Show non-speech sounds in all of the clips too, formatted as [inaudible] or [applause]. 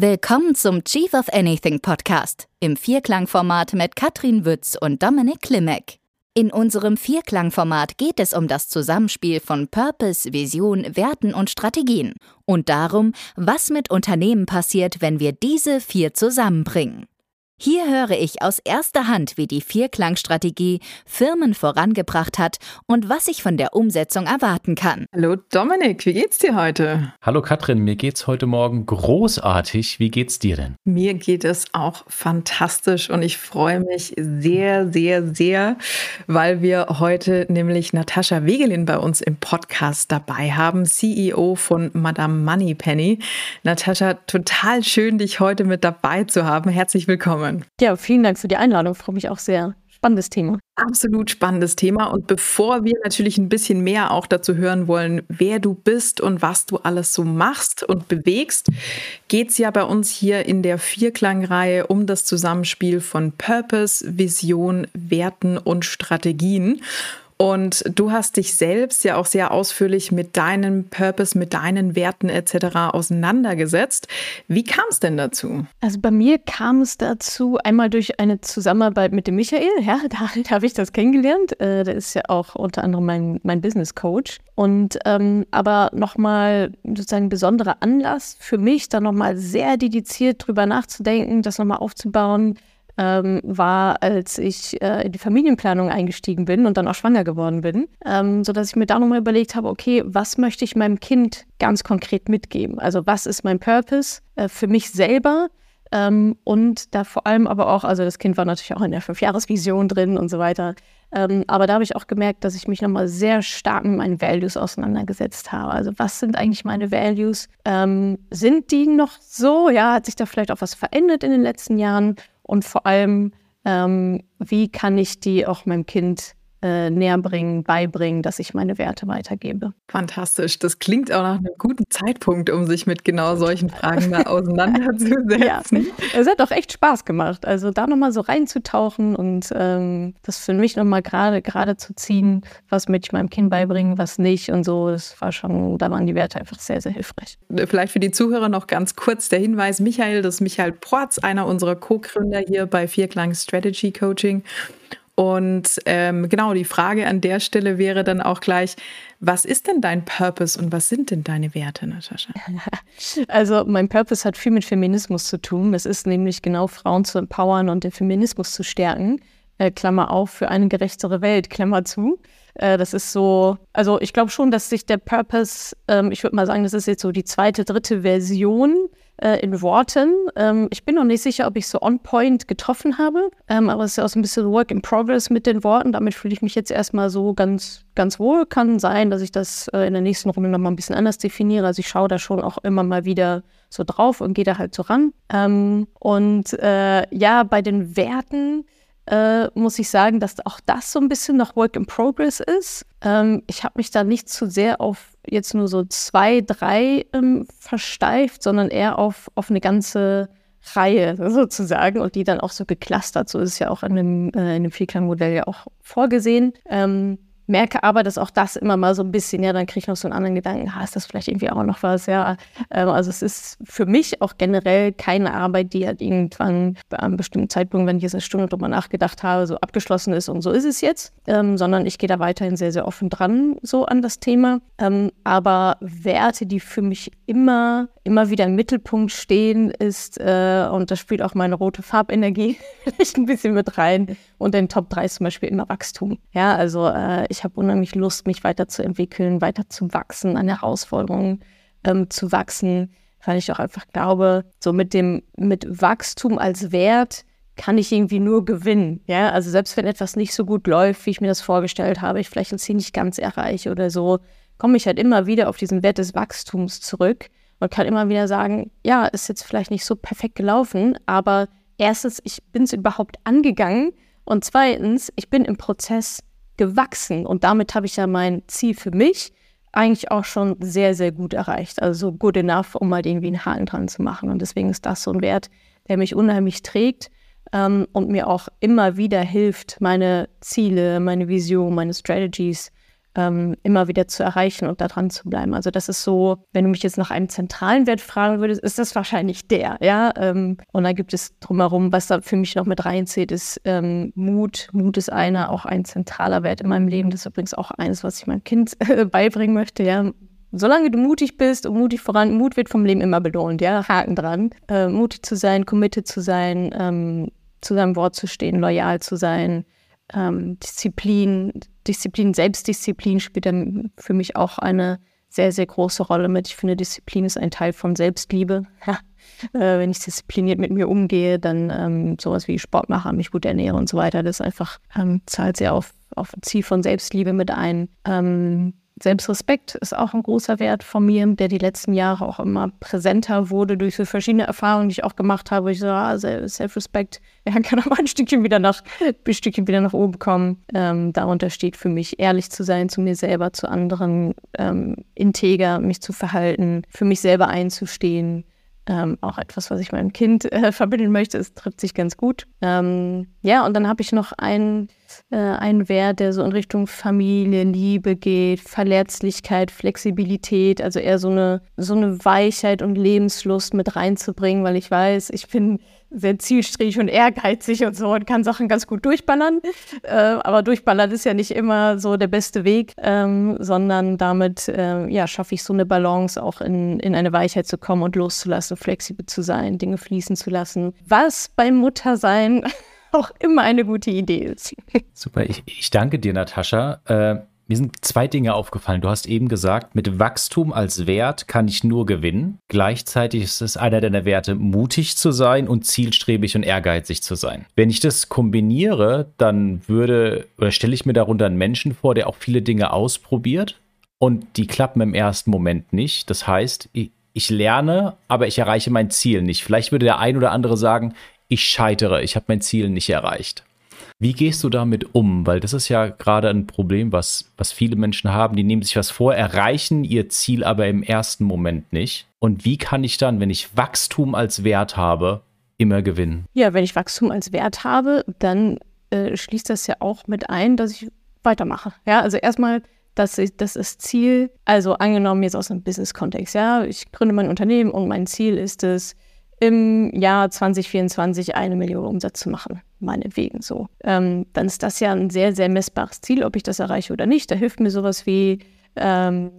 Willkommen zum Chief of Anything Podcast im Vierklangformat mit Katrin Wütz und Dominik Klimek. In unserem Vierklangformat geht es um das Zusammenspiel von Purpose, Vision, Werten und Strategien und darum, was mit Unternehmen passiert, wenn wir diese vier zusammenbringen. Hier höre ich aus erster Hand, wie die Vierklangstrategie Firmen vorangebracht hat und was ich von der Umsetzung erwarten kann. Hallo Dominik, wie geht's dir heute? Hallo Katrin, mir geht's heute Morgen großartig. Wie geht's dir denn? Mir geht es auch fantastisch und ich freue mich sehr, sehr, sehr, weil wir heute nämlich Natascha Wegelin bei uns im Podcast dabei haben, CEO von Madame Moneypenny. Natascha, total schön, dich heute mit dabei zu haben. Herzlich willkommen kommen. Ja, vielen Dank für die Einladung. Freue mich auch sehr. Spannendes Thema. Absolut spannendes Thema. Und bevor wir natürlich ein bisschen mehr auch dazu hören wollen, wer du bist und was du alles so machst und bewegst, geht es ja bei uns hier in der Vierklangreihe um das Zusammenspiel von Purpose, Vision, Werten und Strategien. Und du hast dich selbst ja auch sehr ausführlich mit deinem Purpose, mit deinen Werten etc. auseinandergesetzt. Wie kam es denn dazu? Also bei mir kam es dazu einmal durch eine Zusammenarbeit mit dem Michael. Ja, [laughs] da, da habe ich das kennengelernt. Äh, der ist ja auch unter anderem mein, mein Business Coach. Und ähm, aber nochmal sozusagen ein besonderer Anlass für mich, da nochmal sehr dediziert drüber nachzudenken, das nochmal aufzubauen ähm, war, als ich äh, in die Familienplanung eingestiegen bin und dann auch schwanger geworden bin, ähm, sodass ich mir da nochmal überlegt habe, okay, was möchte ich meinem Kind ganz konkret mitgeben? Also was ist mein Purpose äh, für mich selber? Ähm, und da vor allem aber auch, also das Kind war natürlich auch in der Fünfjahresvision drin und so weiter. Ähm, aber da habe ich auch gemerkt, dass ich mich nochmal sehr stark mit meinen Values auseinandergesetzt habe. Also was sind eigentlich meine Values? Ähm, sind die noch so? Ja, hat sich da vielleicht auch was verändert in den letzten Jahren? Und vor allem, ähm, wie kann ich die auch meinem Kind äh, näher bringen, beibringen, dass ich meine Werte weitergebe. Fantastisch. Das klingt auch nach einem guten Zeitpunkt, um sich mit genau solchen Fragen mal [laughs] auseinanderzusetzen. ja, es hat auch echt Spaß gemacht. Also da nochmal so reinzutauchen und ähm, das für mich nochmal gerade gerade zu ziehen, was möchte ich meinem Kind beibringen, was nicht und so. Das war schon, da waren die Werte einfach sehr, sehr hilfreich. Vielleicht für die Zuhörer noch ganz kurz der Hinweis, Michael, das ist Michael Porz, einer unserer Co-Gründer hier bei Vierklang Strategy Coaching. Und ähm, genau, die Frage an der Stelle wäre dann auch gleich, was ist denn dein Purpose und was sind denn deine Werte, Natascha? [laughs] Also mein Purpose hat viel mit Feminismus zu tun. Das ist nämlich genau Frauen zu empowern und den Feminismus zu stärken. Äh, Klammer auf, für eine gerechtere Welt, Klammer zu. Äh, das ist so, also ich glaube schon, dass sich der Purpose, ähm, ich würde mal sagen, das ist jetzt so die zweite, dritte Version äh, in Worten. Ähm, ich bin noch nicht sicher, ob ich so on point getroffen habe, ähm, aber es ist ja auch so ein bisschen Work in Progress mit den Worten. Damit fühle ich mich jetzt erstmal so ganz, ganz wohl. Kann sein, dass ich das äh, in der nächsten Runde nochmal ein bisschen anders definiere. Also ich schaue da schon auch immer mal wieder so drauf und gehe da halt so ran. Ähm, und äh, ja, bei den Werten äh, muss ich sagen, dass auch das so ein bisschen noch Work in Progress ist. Ähm, ich habe mich da nicht zu sehr auf jetzt nur so zwei, drei ähm, versteift, sondern eher auf, auf eine ganze Reihe sozusagen und die dann auch so geklustert. So ist es ja auch in dem, äh, in dem Vierklang-Modell ja auch vorgesehen. Ähm, merke aber, dass auch das immer mal so ein bisschen, ja, dann kriege ich noch so einen anderen Gedanken, ah, ist das vielleicht irgendwie auch noch was, ja. Ähm, also es ist für mich auch generell keine Arbeit, die halt irgendwann bei einem bestimmten Zeitpunkt, wenn ich jetzt eine Stunde drüber nachgedacht habe, so abgeschlossen ist und so ist es jetzt, ähm, sondern ich gehe da weiterhin sehr, sehr offen dran so an das Thema. Ähm, aber Werte, die für mich immer, immer wieder im Mittelpunkt stehen, ist, äh, und das spielt auch meine rote Farbenergie [laughs] vielleicht ein bisschen mit rein, und in Top 3 ist zum Beispiel immer Wachstum. Ja, also äh, ich habe unheimlich Lust, mich weiterzuentwickeln, weiter zu wachsen, an Herausforderungen ähm, zu wachsen, weil ich auch einfach glaube, so mit dem, mit Wachstum als Wert kann ich irgendwie nur gewinnen. Ja, also selbst wenn etwas nicht so gut läuft, wie ich mir das vorgestellt habe, ich vielleicht ein Ziel nicht ganz erreiche oder so, komme ich halt immer wieder auf diesen Wert des Wachstums zurück und kann immer wieder sagen, ja, ist jetzt vielleicht nicht so perfekt gelaufen, aber erstens, ich bin es überhaupt angegangen und zweitens, ich bin im Prozess gewachsen und damit habe ich ja mein Ziel für mich eigentlich auch schon sehr, sehr gut erreicht. Also good enough, um mal irgendwie einen Haken dran zu machen. Und deswegen ist das so ein Wert, der mich unheimlich trägt ähm, und mir auch immer wieder hilft, meine Ziele, meine Vision, meine Strategies ähm, immer wieder zu erreichen und da dran zu bleiben. Also das ist so, wenn du mich jetzt nach einem zentralen Wert fragen würdest, ist das wahrscheinlich der, ja. Ähm, und dann gibt es drumherum, was da für mich noch mit reinzählt, ist ähm, Mut. Mut ist einer, auch ein zentraler Wert in meinem Leben. Das ist übrigens auch eines, was ich meinem Kind [laughs] beibringen möchte, ja. Solange du mutig bist und mutig voran, Mut wird vom Leben immer belohnt, ja, Haken dran. Äh, mutig zu sein, committed zu sein, ähm, zu seinem Wort zu stehen, loyal zu sein, ähm, Disziplin, Disziplin, Selbstdisziplin spielt dann für mich auch eine sehr, sehr große Rolle mit. Ich finde, Disziplin ist ein Teil von Selbstliebe. [laughs] Äh, wenn ich diszipliniert mit mir umgehe, dann ähm, sowas wie Sport mache, mich gut ernähre und so weiter, das einfach ähm, zahlt sehr auf, auf ein Ziel von Selbstliebe mit ein. Ähm, Selbstrespekt ist auch ein großer Wert von mir, der die letzten Jahre auch immer präsenter wurde durch so verschiedene Erfahrungen, die ich auch gemacht habe. Ich so, ah, Self-Respect, [laughs] ja, kann aber ein Stückchen wieder nach, ein Stückchen wieder nach oben kommen. Ähm, darunter steht für mich, ehrlich zu sein zu mir selber, zu anderen, ähm, integer mich zu verhalten, für mich selber einzustehen. Ähm, auch etwas, was ich meinem Kind äh, [laughs] vermitteln möchte. Es trifft sich ganz gut. Ähm, ja, und dann habe ich noch einen, äh, einen Wert, der so in Richtung Familie, Liebe geht, Verletzlichkeit, Flexibilität, also eher so eine, so eine Weichheit und Lebenslust mit reinzubringen, weil ich weiß, ich bin sehr zielstrebig und ehrgeizig und so und kann Sachen ganz gut durchballern. Äh, aber durchballern ist ja nicht immer so der beste Weg, ähm, sondern damit äh, ja, schaffe ich so eine Balance, auch in, in eine Weichheit zu kommen und loszulassen, flexibel zu sein, Dinge fließen zu lassen. Was beim Muttersein [laughs] [laughs] auch immer eine gute Idee ist. Super, ich, ich danke dir, Natascha. Äh mir sind zwei Dinge aufgefallen. Du hast eben gesagt, mit Wachstum als Wert kann ich nur gewinnen. Gleichzeitig ist es einer deiner Werte, mutig zu sein und zielstrebig und ehrgeizig zu sein. Wenn ich das kombiniere, dann würde oder stelle ich mir darunter einen Menschen vor, der auch viele Dinge ausprobiert und die klappen im ersten Moment nicht. Das heißt, ich lerne, aber ich erreiche mein Ziel nicht. Vielleicht würde der ein oder andere sagen, ich scheitere, ich habe mein Ziel nicht erreicht. Wie gehst du damit um? Weil das ist ja gerade ein Problem, was, was viele Menschen haben. Die nehmen sich was vor, erreichen ihr Ziel aber im ersten Moment nicht. Und wie kann ich dann, wenn ich Wachstum als Wert habe, immer gewinnen? Ja, wenn ich Wachstum als Wert habe, dann äh, schließt das ja auch mit ein, dass ich weitermache. Ja, also erstmal dass ich, das ist Ziel, also angenommen jetzt aus einem Business-Kontext, ja, ich gründe mein Unternehmen und mein Ziel ist es, im Jahr 2024 eine Million Umsatz zu machen, meinetwegen so. Ähm, dann ist das ja ein sehr, sehr messbares Ziel, ob ich das erreiche oder nicht. Da hilft mir sowas wie ähm,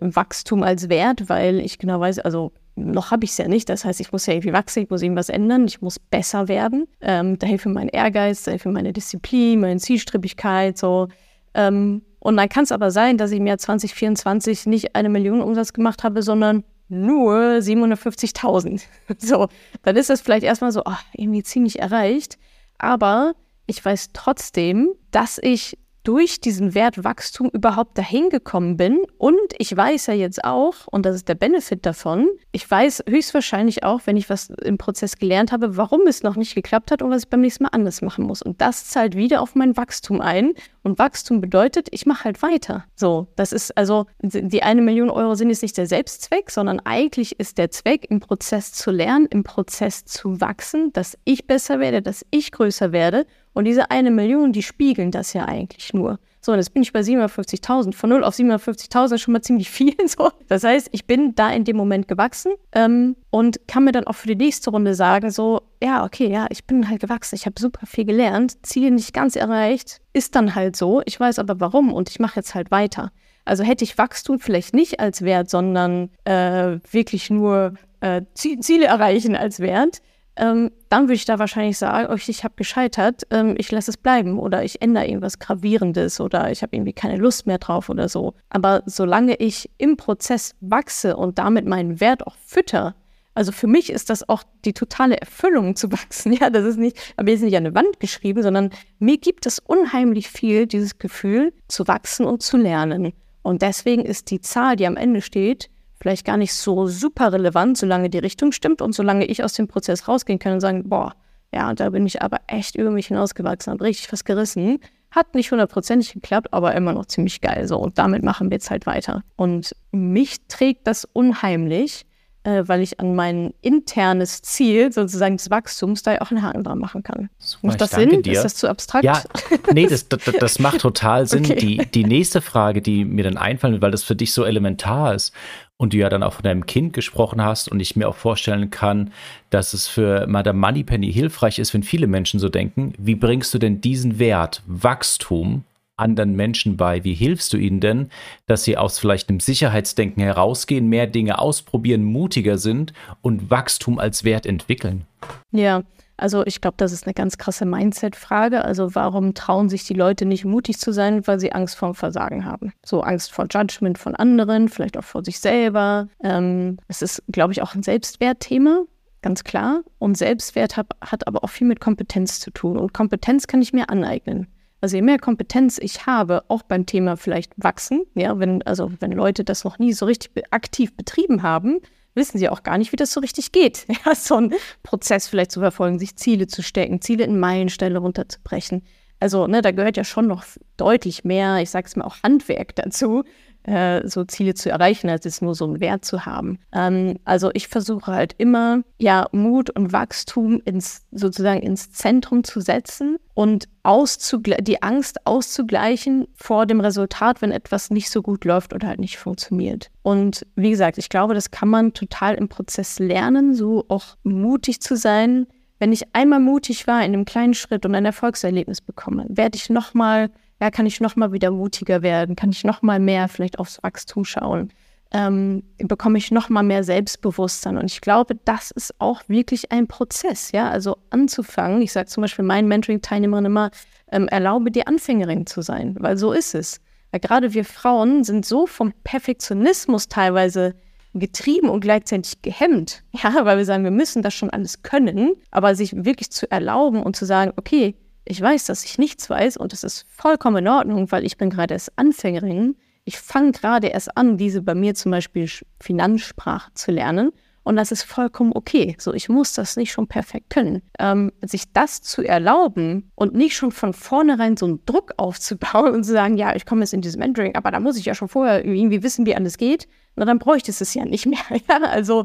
Wachstum als Wert, weil ich genau weiß, also noch habe ich es ja nicht. Das heißt, ich muss ja irgendwie wachsen, ich muss irgendwas ändern, ich muss besser werden. Ähm, da hilft mir mein Ehrgeiz, da hilft mir meine Disziplin, meine Zielstrebigkeit, so. Ähm, und dann kann es aber sein, dass ich im Jahr 2024 nicht eine Million Umsatz gemacht habe, sondern nur 750.000. [laughs] So, dann ist das vielleicht erstmal so, ach, irgendwie ziemlich erreicht. Aber ich weiß trotzdem, dass ich durch diesen Wertwachstum überhaupt dahin gekommen bin. Und ich weiß ja jetzt auch, und das ist der Benefit davon, ich weiß höchstwahrscheinlich auch, wenn ich was im Prozess gelernt habe, warum es noch nicht geklappt hat und was ich beim nächsten Mal anders machen muss. Und das zahlt wieder auf mein Wachstum ein. Und Wachstum bedeutet, ich mache halt weiter. So, das ist also, die eine Million Euro sind jetzt nicht der Selbstzweck, sondern eigentlich ist der Zweck, im Prozess zu lernen, im Prozess zu wachsen, dass ich besser werde, dass ich größer werde und diese eine Million, die spiegeln das ja eigentlich nur. So, und jetzt bin ich bei 750.000. Von 0 auf 750.000 ist schon mal ziemlich viel. [laughs] So. Das heißt, ich bin da in dem Moment gewachsen ähm, und kann mir dann auch für die nächste Runde sagen, so, ja, okay, ja, ich bin halt gewachsen. Ich habe super viel gelernt. Ziel nicht ganz erreicht. Ist dann halt so. Ich weiß aber warum und ich mache jetzt halt weiter. Also hätte ich Wachstum vielleicht nicht als Wert, sondern äh, wirklich nur äh, Ziele erreichen als Wert, ähm, dann würde ich da wahrscheinlich sagen, oh, ich habe gescheitert, ähm, ich lasse es bleiben oder ich ändere irgendwas Gravierendes oder ich habe irgendwie keine Lust mehr drauf oder so. Aber solange ich im Prozess wachse und damit meinen Wert auch fütter, also für mich ist das auch die totale Erfüllung zu [laughs] wachsen. Ja, das ist nicht, aber jetzt nicht an eine Wand geschrieben, sondern mir gibt es unheimlich viel, dieses Gefühl zu wachsen und zu lernen. Und deswegen ist die Zahl, die am Ende steht, vielleicht gar nicht so super relevant, solange die Richtung stimmt und solange ich aus dem Prozess rausgehen kann und sagen, boah, ja, da bin ich aber echt über mich hinausgewachsen, habe richtig was gerissen. Hat nicht hundertprozentig geklappt, aber immer noch ziemlich geil so. Und damit machen wir jetzt halt weiter. Und mich trägt das unheimlich, äh, weil ich an mein internes Ziel, sozusagen des Wachstums, da ja auch einen Haken dran machen kann. Super, Macht das Sinn? Dir. Ist das zu abstrakt? Ja, nee, das, [laughs] das, das macht total Sinn. Okay. Die, die nächste Frage, die mir dann einfallen weil das für dich so elementar ist und du ja dann auch von deinem Kind gesprochen hast und ich mir auch vorstellen kann, dass es für Madame Moneypenny hilfreich ist, wenn viele Menschen so denken, wie bringst du denn diesen Wert Wachstum anderen Menschen bei? Wie hilfst du ihnen denn, dass sie aus vielleicht einem Sicherheitsdenken herausgehen, mehr Dinge ausprobieren, mutiger sind und Wachstum als Wert entwickeln? Ja, also ich glaube, das ist eine ganz krasse Mindset-Frage. Also warum trauen sich die Leute nicht mutig zu sein, weil sie Angst vor Versagen haben? So Angst vor Judgment von anderen, vielleicht auch vor sich selber. Ähm, es ist, glaube ich, auch ein Selbstwertthema ganz klar. Und Selbstwert hat, hat aber auch viel mit Kompetenz zu tun. Und Kompetenz kann ich mir aneignen. Also je mehr Kompetenz ich habe, auch beim Thema vielleicht wachsen, ja, wenn, also wenn Leute das noch nie so richtig aktiv betrieben haben, wissen sie auch gar nicht, wie das so richtig geht. [laughs] Ja, so einen Prozess vielleicht zu verfolgen, sich Ziele zu stecken, Ziele in Meilensteine runterzubrechen. Also, ne, da gehört ja schon noch deutlich mehr, ich sage es mal auch Handwerk dazu, äh, so Ziele zu erreichen, als es nur so einen Wert zu haben. Ähm, also ich versuche halt immer, ja, Mut und Wachstum ins, sozusagen ins Zentrum zu setzen und die Angst auszugleichen vor dem Resultat, wenn etwas nicht so gut läuft oder halt nicht funktioniert. Und wie gesagt, ich glaube, das kann man total im Prozess lernen, so auch mutig zu sein. Wenn ich einmal mutig war in einem kleinen Schritt und ein Erfolgserlebnis bekomme, werde ich nochmal ja, kann ich noch mal wieder mutiger werden? Kann ich noch mal mehr vielleicht aufs Wachstum schauen? Ähm, bekomme ich noch mal mehr Selbstbewusstsein? Und ich glaube, das ist auch wirklich ein Prozess, ja, also anzufangen. Ich sage zum Beispiel meinen Mentoring-Teilnehmern immer, ähm, erlaube dir Anfängerin zu sein, weil so ist es. Weil gerade wir Frauen sind so vom Perfektionismus teilweise getrieben und gleichzeitig gehemmt, [laughs] ja, weil wir sagen, wir müssen das schon alles können, aber sich wirklich zu erlauben und zu sagen, okay, ich weiß, dass ich nichts weiß und das ist vollkommen in Ordnung, weil ich bin gerade erst Anfängerin. Ich fange gerade erst an, diese bei mir zum Beispiel Finanzsprache zu lernen. Und das ist vollkommen okay. So, ich muss das nicht schon perfekt können. Ähm, sich das zu erlauben und nicht schon von vornherein so einen Druck aufzubauen und zu sagen, ja, ich komme jetzt in dieses Mentoring, aber da muss ich ja schon vorher irgendwie wissen, wie alles geht. Na, dann bräuchte es es ja nicht mehr. [laughs] Ja, also,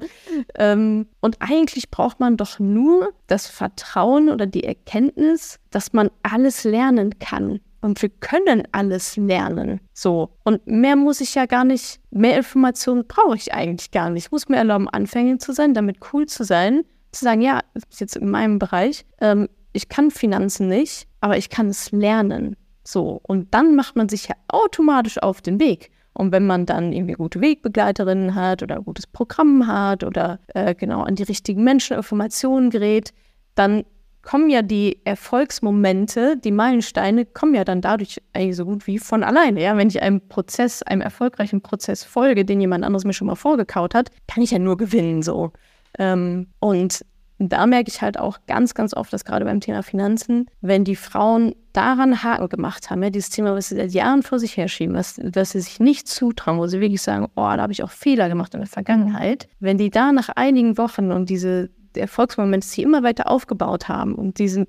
ähm, und eigentlich braucht man doch nur das Vertrauen oder die Erkenntnis, dass man alles lernen kann. Und wir können alles lernen. So. Und mehr muss ich ja gar nicht, mehr Informationen brauche ich eigentlich gar nicht. Ich muss mir erlauben, Anfänger zu sein, damit cool zu sein, zu sagen, ja, jetzt in meinem Bereich, ähm, ich kann Finanzen nicht, aber ich kann es lernen. So. Und dann macht man sich ja automatisch auf den Weg. Und wenn man dann irgendwie gute Wegbegleiterinnen hat oder ein gutes Programm hat oder äh, genau an die richtigen Menschen Informationen gerät, dann kommen ja die Erfolgsmomente, die Meilensteine, kommen ja dann dadurch eigentlich so gut wie von alleine. Ja? Wenn ich einem Prozess, einem erfolgreichen Prozess folge, den jemand anderes mir schon mal vorgekaut hat, kann ich ja nur gewinnen so. Ähm, und da merke ich halt auch ganz, ganz oft, dass gerade beim Thema Finanzen, wenn die Frauen daran Haken gemacht haben, ja, dieses Thema, was sie seit Jahren vor sich herschieben, was, was sie sich nicht zutrauen, wo sie wirklich sagen, oh, da habe ich auch Fehler gemacht in der Vergangenheit, wenn die da nach einigen Wochen und diese Erfolgsmomente sie immer weiter aufgebaut haben und die sind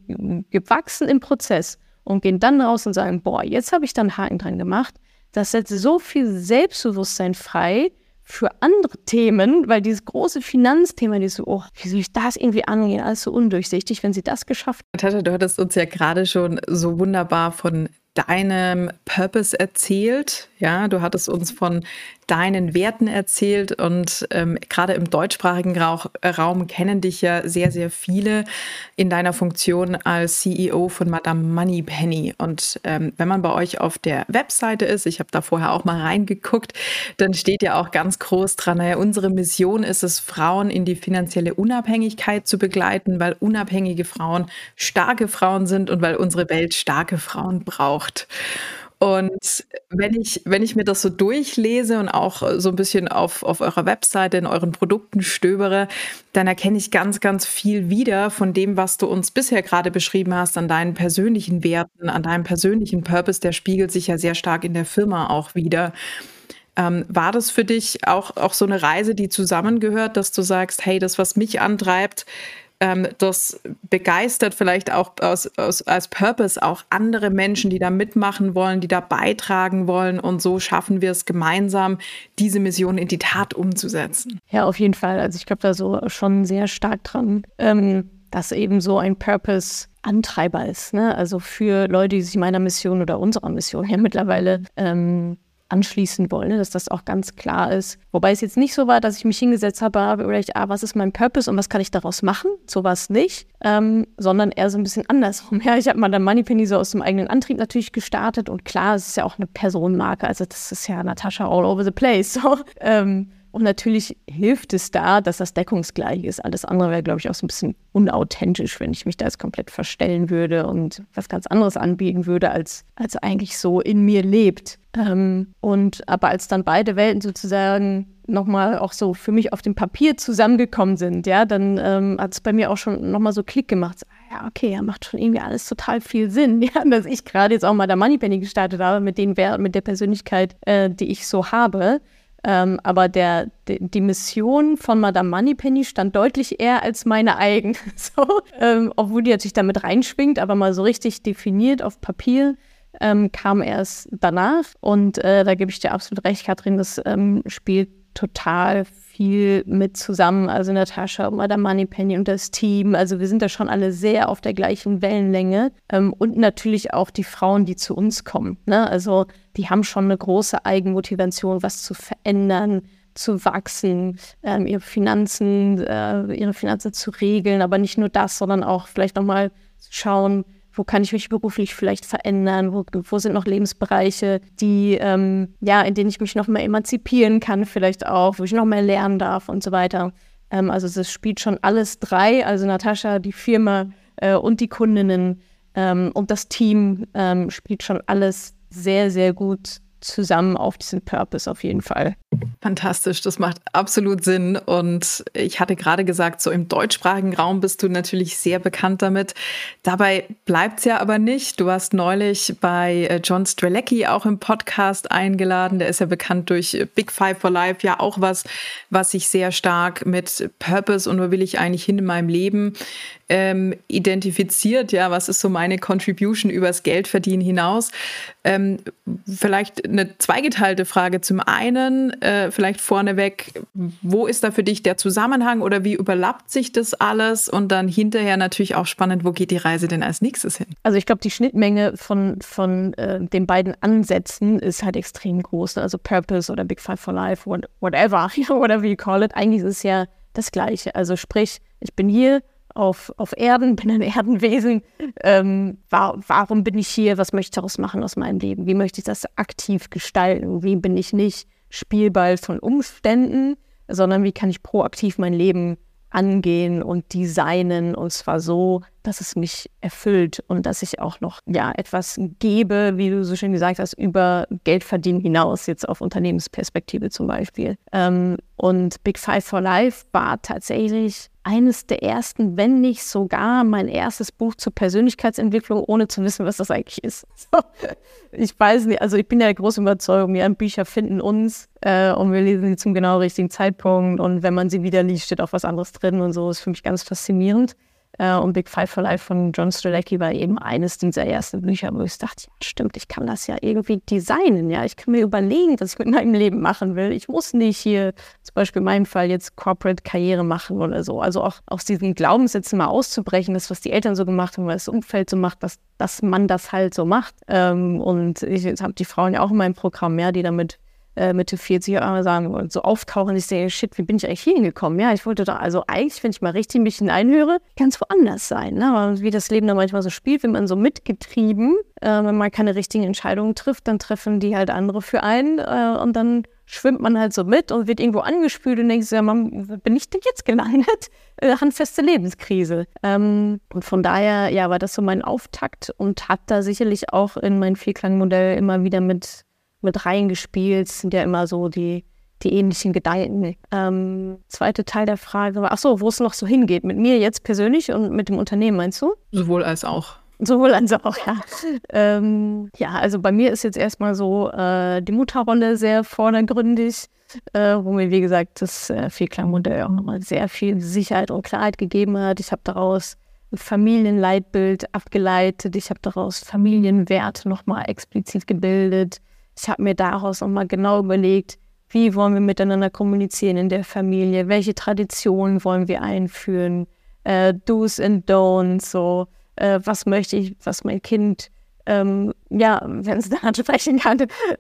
gewachsen im Prozess und gehen dann raus und sagen, boah, jetzt habe ich dann Haken dran gemacht, das setzt so viel Selbstbewusstsein frei, für andere Themen, weil dieses große Finanzthema, die so, oh, wie soll ich das irgendwie angehen, alles so undurchsichtig, wenn sie das geschafft hat. Natascha, du hattest uns ja gerade schon so wunderbar von deinem Purpose erzählt. Ja, du hattest uns von deinen Werten erzählt und ähm, gerade im deutschsprachigen Raum kennen dich ja sehr, sehr viele in deiner Funktion als CEO von Madame Moneypenny. Und ähm, wenn man bei euch auf der Webseite ist, ich habe da vorher auch mal reingeguckt, dann steht ja auch ganz groß dran, naja, unsere Mission ist es, Frauen in die finanzielle Unabhängigkeit zu begleiten, weil unabhängige Frauen starke Frauen sind und weil unsere Welt starke Frauen braucht. Und wenn ich, wenn ich mir das so durchlese und auch so ein bisschen auf, auf eurer Webseite in euren Produkten stöbere, dann erkenne ich ganz, ganz viel wieder von dem, was du uns bisher gerade beschrieben hast, an deinen persönlichen Werten, an deinem persönlichen Purpose. Der spiegelt sich ja sehr stark in der Firma auch wieder. Ähm, war das für dich auch, auch so eine Reise, die zusammengehört, dass du sagst, hey, das, was mich antreibt, ähm, das begeistert vielleicht auch aus, aus, als Purpose auch andere Menschen, die da mitmachen wollen, die da beitragen wollen. Und so schaffen wir es gemeinsam, diese Mission in die Tat umzusetzen. Ja, auf jeden Fall. Also ich glaube da so schon sehr stark dran, ähm, dass eben so ein Purpose Antreiber ist. Ne? Also für Leute, die sich meiner Mission oder unserer Mission ja mittlerweile ähm, anschließen wollen, ne? dass das auch ganz klar ist. Wobei es jetzt nicht so war, dass ich mich hingesetzt habe, habe überlegt, ah, was ist mein Purpose und was kann ich daraus machen? So war es nicht, ähm, sondern eher so ein bisschen andersrum. [laughs] Ja, ich habe mal dann Moneypenny so aus dem eigenen Antrieb natürlich gestartet und klar, es ist ja auch eine Personenmarke, also das ist ja Natascha all over the place. [laughs] So. Ähm, und natürlich hilft es da, dass das deckungsgleich ist. Alles andere wäre, glaube ich, auch so ein bisschen unauthentisch, wenn ich mich da jetzt komplett verstellen würde und was ganz anderes anbieten würde, als, als eigentlich so in mir lebt. Ähm, und aber als dann beide Welten sozusagen nochmal auch so für mich auf dem Papier zusammengekommen sind, ja, dann ähm, hat es bei mir auch schon nochmal so Klick gemacht. Ja, okay, ja, macht schon irgendwie alles total viel Sinn, [laughs] ja, dass ich gerade jetzt auch mal der Moneypenny gestartet habe mit den mit der Persönlichkeit, äh, die ich so habe. Ähm, aber der, de, die Mission von Madame Moneypenny stand deutlich eher als meine eigene. [laughs] so, ähm, obwohl die natürlich damit reinschwingt, aber mal so richtig definiert auf Papier ähm, kam erst danach. Und äh, da gebe ich dir absolut recht, Katrin, das ähm, spielt total viel mit zusammen. Also Natascha Madame Moneypenny und das Team. Also wir sind da schon alle sehr auf der gleichen Wellenlänge. Ähm, und natürlich auch die Frauen, die zu uns kommen. Ne? Also die haben schon eine große Eigenmotivation, was zu verändern, zu wachsen, ähm, ihre Finanzen, äh, ihre Finanzen zu regeln, aber nicht nur das, sondern auch vielleicht nochmal schauen, wo kann ich mich beruflich vielleicht verändern, wo, wo sind noch Lebensbereiche, die, ähm, ja, in denen ich mich noch mehr emanzipieren kann, vielleicht auch, wo ich noch mehr lernen darf und so weiter. Ähm, also es spielt schon alles drei, also Natascha, die Firma äh, und die Kundinnen ähm, und das Team ähm, spielt schon alles sehr, sehr gut zusammen auf diesen Purpose auf jeden Fall. Fantastisch, das macht absolut Sinn. Und ich hatte gerade gesagt, so im deutschsprachigen Raum bist du natürlich sehr bekannt damit. Dabei bleibt es ja aber nicht. Du hast neulich bei äh, John Strelecki auch im Podcast eingeladen. Der ist ja bekannt durch Big Five for Life, ja auch was, was sich sehr stark mit Purpose und wo will ich eigentlich hin in meinem Leben ähm, identifiziert, ja, was ist so meine Contribution übers Geldverdienen hinaus. Ähm, vielleicht eine zweigeteilte Frage. Zum einen, äh, vielleicht vorneweg, wo ist da für dich der Zusammenhang oder wie überlappt sich das alles? Und dann hinterher natürlich auch spannend, wo geht die Reise denn als nächstes hin? Also ich glaube, die Schnittmenge von, von äh, den beiden Ansätzen ist halt extrem groß. Also Purpose oder Big Five for Life, whatever, [laughs] whatever you call it. Eigentlich ist es ja das Gleiche. Also sprich, ich bin hier, auf, auf Erden, bin ein Erdenwesen. Ähm, war, warum bin ich hier? Was möchte ich daraus machen aus meinem Leben? Wie möchte ich das aktiv gestalten? Wie bin ich nicht Spielball von Umständen, sondern wie kann ich proaktiv mein Leben angehen und designen und zwar so, dass es mich erfüllt und dass ich auch noch ja etwas gebe, wie du so schön gesagt hast, über Geldverdienen hinaus, jetzt auf Unternehmensperspektive zum Beispiel. Ähm, und Big Five for Life war tatsächlich eines der ersten, wenn nicht sogar mein erstes Buch zur Persönlichkeitsentwicklung, ohne zu wissen, was das eigentlich ist. [laughs] So, ich weiß nicht, also ich bin ja der großen Überzeugung, ja, Bücher finden uns äh, und wir lesen sie zum genau richtigen Zeitpunkt und wenn man sie wieder liest, steht auch was anderes drin und so, ist für mich ganz faszinierend. Äh, und Big Five for Life von John Strelacki war eben eines dieser ersten Bücher, wo ich dachte, ja, stimmt, ich kann das ja irgendwie designen, ja. Ich kann mir überlegen, was ich mit meinem Leben machen will. Ich muss nicht hier zum Beispiel in meinem Fall jetzt Corporate Karriere machen oder so. Also auch aus diesen Glaubenssätzen mal auszubrechen, das, was die Eltern so gemacht haben, was das Umfeld so macht, dass, dass man das halt so macht. Ähm, und ich habe die Frauen ja auch in meinem Programm, ja, die damit äh, Mitte 40 Jahre sagen und so auftauchen. Ich sehe, shit, wie bin ich eigentlich hier hingekommen? Ja, ich wollte da, also eigentlich, wenn ich mal richtig mich hineinhöre, es woanders sein. Ne? Wie das Leben da manchmal so spielt, wenn man so mitgetrieben, äh, wenn man keine richtigen Entscheidungen trifft, dann treffen die halt andere für einen äh, und dann schwimmt man halt so mit und wird irgendwo angespült und denkt ja, Mann, bin ich denn jetzt gelandet? [laughs] Äh, handfeste Lebenskrise. Ähm, und von daher, ja, war das so mein Auftakt und hat da sicherlich auch in mein Vierklangmodell immer wieder mit mit reingespielt. Sind ja immer so die, die ähnlichen Gedanken. Ähm, zweite Teil der Frage war, ach so, wo es noch so hingeht. Mit mir jetzt persönlich und mit dem Unternehmen, meinst du? Sowohl als auch. Sowohl als auch, ja. Ähm, ja, also bei mir ist jetzt erstmal so äh, die Mutterrolle sehr vordergründig, äh, wo mir, wie gesagt, das äh, Vierklangmodell auch nochmal sehr viel Sicherheit und Klarheit gegeben hat. Ich habe daraus ein Familienleitbild abgeleitet, ich habe daraus Familienwerte nochmal explizit gebildet. Ich habe mir daraus nochmal genau überlegt, wie wollen wir miteinander kommunizieren in der Familie, welche Traditionen wollen wir einführen, äh, Do's and Don'ts, so äh, was möchte ich, was mein Kind, ähm, ja, wenn es [laughs] dann sprechen kann,